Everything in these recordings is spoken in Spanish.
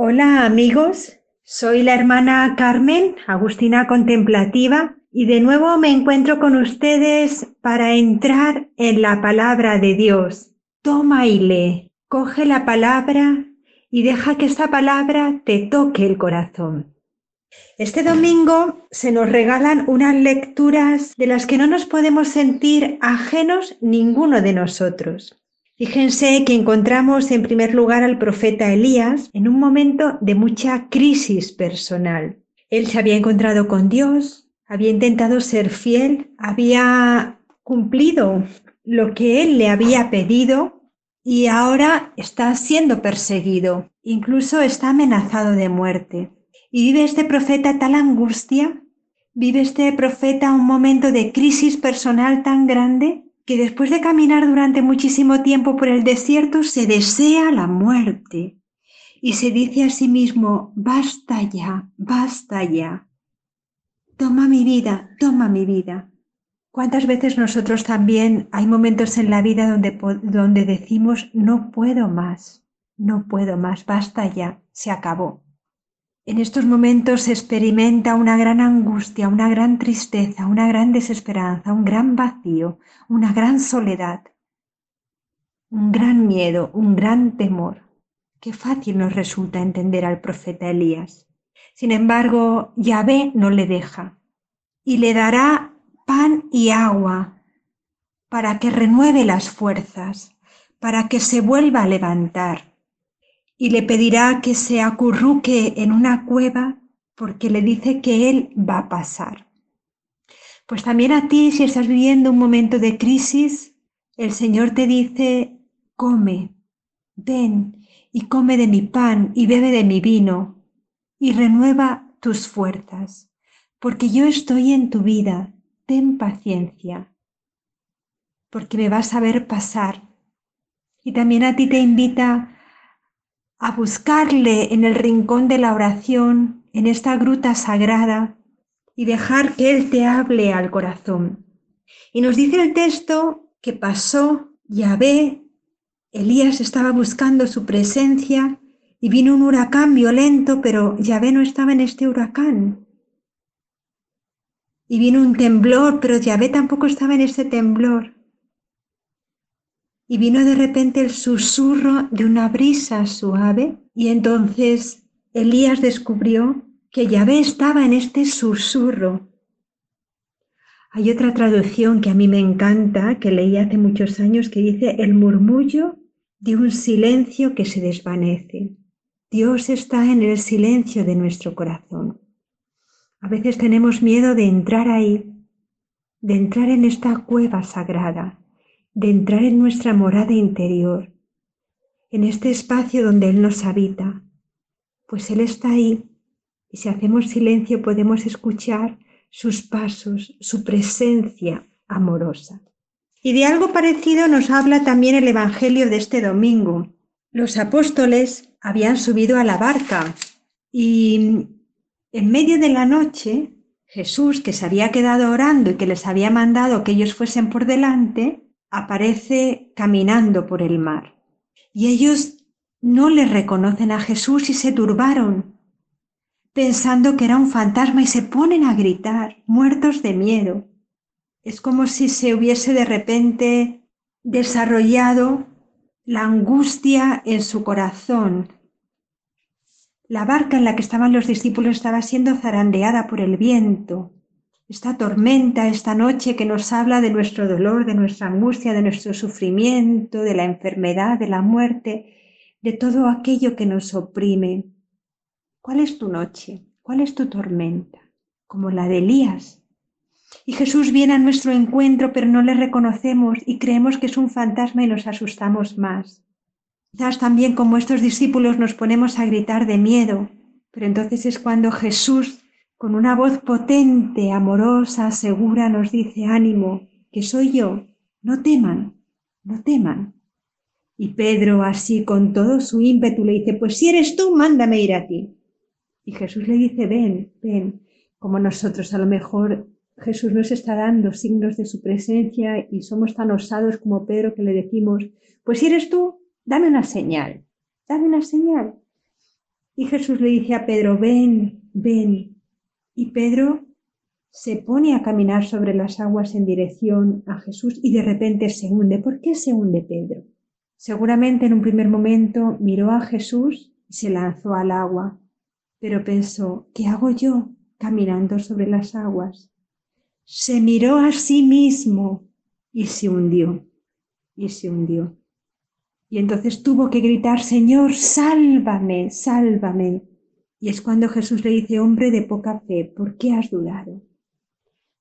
Hola amigos, soy la hermana Carmen, Agustina Contemplativa, y de nuevo me encuentro con ustedes para entrar en la palabra de Dios. Toma y lee, coge la palabra y deja que esta palabra te toque el corazón. Este domingo se nos regalan unas lecturas de las que no nos podemos sentir ajenos ninguno de nosotros. Fíjense que encontramos en primer lugar al profeta Elías en un momento de mucha crisis personal. Él se había encontrado con Dios, había intentado ser fiel, había cumplido lo que él le había pedido y ahora está siendo perseguido, incluso está amenazado de muerte. Y vive este profeta tal angustia, vive este profeta un momento de crisis personal tan grande que después de caminar durante muchísimo tiempo por el desierto se desea la muerte y se dice a sí mismo, basta ya, basta ya. Toma mi vida, toma mi vida. ¿Cuántas veces nosotros también hay momentos en la vida donde, donde decimos, no puedo más, no puedo más, basta ya, se acabó? En estos momentos se experimenta una gran angustia, una gran tristeza, una gran desesperanza, un gran vacío, una gran soledad, un gran miedo, un gran temor. Qué fácil nos resulta entender al profeta Elías. Sin embargo, Yahvé no le deja y le dará pan y agua para que renueve las fuerzas, para que se vuelva a levantar y le pedirá que se acurruque en una cueva porque le dice que él va a pasar. Pues también a ti, si estás viviendo un momento de crisis, el Señor te dice, come, ven y come de mi pan y bebe de mi vino y renueva tus fuerzas, porque yo estoy en tu vida, ten paciencia, porque me vas a ver pasar. Y también a ti te invita a buscarle en el rincón de la oración, en esta gruta sagrada, y dejar que Él te hable al corazón. Y nos dice el texto que pasó Yahvé, Elías estaba buscando su presencia y vino un huracán violento, pero Yahvé no estaba en este huracán. Y vino un temblor, pero Yahvé tampoco estaba en este temblor y vino de repente el susurro de una brisa suave y entonces Elías descubrió que Yahvé estaba en este susurro. Hay otra traducción que a mí me encanta, que leí hace muchos años, que dice el murmullo de un silencio que se desvanece. Dios está en el silencio de nuestro corazón. A veces tenemos miedo de entrar ahí, de entrar en esta cueva sagrada, de entrar en nuestra morada interior, en este espacio donde Él nos habita, pues Él está ahí y si hacemos silencio podemos escuchar sus pasos, su presencia amorosa. Y de algo parecido nos habla también el Evangelio de este domingo. Los apóstoles habían subido a la barca y en medio de la noche Jesús, que se había quedado orando y que les había mandado que ellos fuesen por delante, aparece caminando por el mar. Y ellos no le reconocen a Jesús y se turbaron, pensando que era un fantasma y se ponen a gritar, muertos de miedo. Es como si se hubiese de repente desarrollado la angustia en su corazón. La barca en la que estaban los discípulos estaba siendo zarandeada por el viento esta tormenta, esta noche que nos habla de nuestro dolor, de nuestra angustia, de nuestro sufrimiento, de la enfermedad, de la muerte, de todo aquello que nos oprime. ¿Cuál es tu noche? ¿Cuál es tu tormenta? Como la de Elías. Y Jesús viene a nuestro encuentro, pero no le reconocemos y creemos que es un fantasma y nos asustamos más. Quizás también como estos discípulos nos ponemos a gritar de miedo, pero entonces es cuando Jesús con una voz potente, amorosa, segura, nos dice, ánimo, que soy yo, no teman, no teman. Y Pedro, así con todo su ímpetu, le dice, pues si eres tú, mándame ir a ti. Y Jesús le dice, ven, ven, como nosotros a lo mejor Jesús nos está dando signos de su presencia y somos tan osados como Pedro que le decimos, pues si eres tú, dame una señal, dame una señal. Y Jesús le dice a Pedro, ven, ven. Y Pedro se pone a caminar sobre las aguas en dirección a Jesús y de repente se hunde. ¿Por qué se hunde Pedro? Seguramente en un primer momento miró a Jesús y se lanzó al agua, pero pensó, ¿qué hago yo caminando sobre las aguas? Se miró a sí mismo y se hundió, y se hundió. Y entonces tuvo que gritar, Señor, sálvame, sálvame. Y es cuando Jesús le dice, hombre de poca fe, ¿por qué has dudado?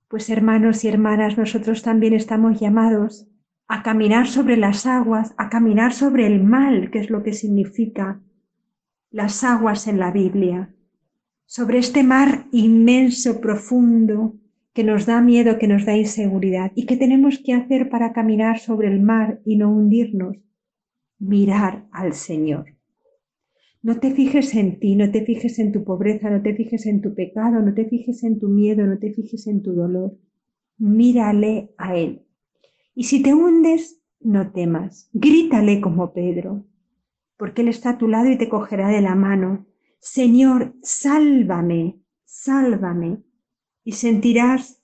Pues hermanos y hermanas, nosotros también estamos llamados a caminar sobre las aguas, a caminar sobre el mal, que es lo que significa las aguas en la Biblia, sobre este mar inmenso, profundo, que nos da miedo, que nos da inseguridad. ¿Y qué tenemos que hacer para caminar sobre el mar y no hundirnos? Mirar al Señor. No te fijes en ti, no te fijes en tu pobreza, no te fijes en tu pecado, no te fijes en tu miedo, no te fijes en tu dolor. Mírale a Él. Y si te hundes, no temas. Grítale como Pedro, porque Él está a tu lado y te cogerá de la mano. Señor, sálvame, sálvame. Y sentirás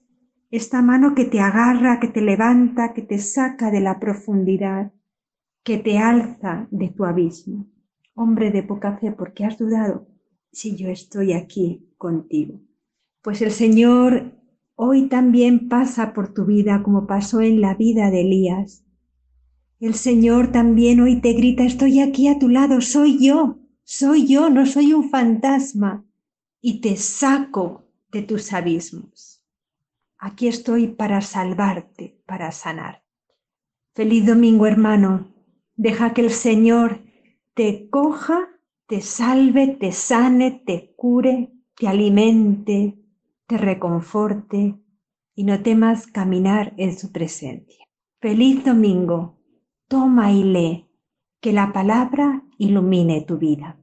esta mano que te agarra, que te levanta, que te saca de la profundidad, que te alza de tu abismo. Hombre de poca fe, ¿por qué has dudado si yo estoy aquí contigo? Pues el Señor hoy también pasa por tu vida como pasó en la vida de Elías. El Señor también hoy te grita, estoy aquí a tu lado, soy yo, soy yo, no soy un fantasma, y te saco de tus abismos. Aquí estoy para salvarte, para sanar. Feliz domingo, hermano. Deja que el Señor te coja, te salve, te sane, te cure, te alimente, te reconforte y no temas caminar en su presencia. Feliz domingo, toma y lee, que la palabra ilumine tu vida.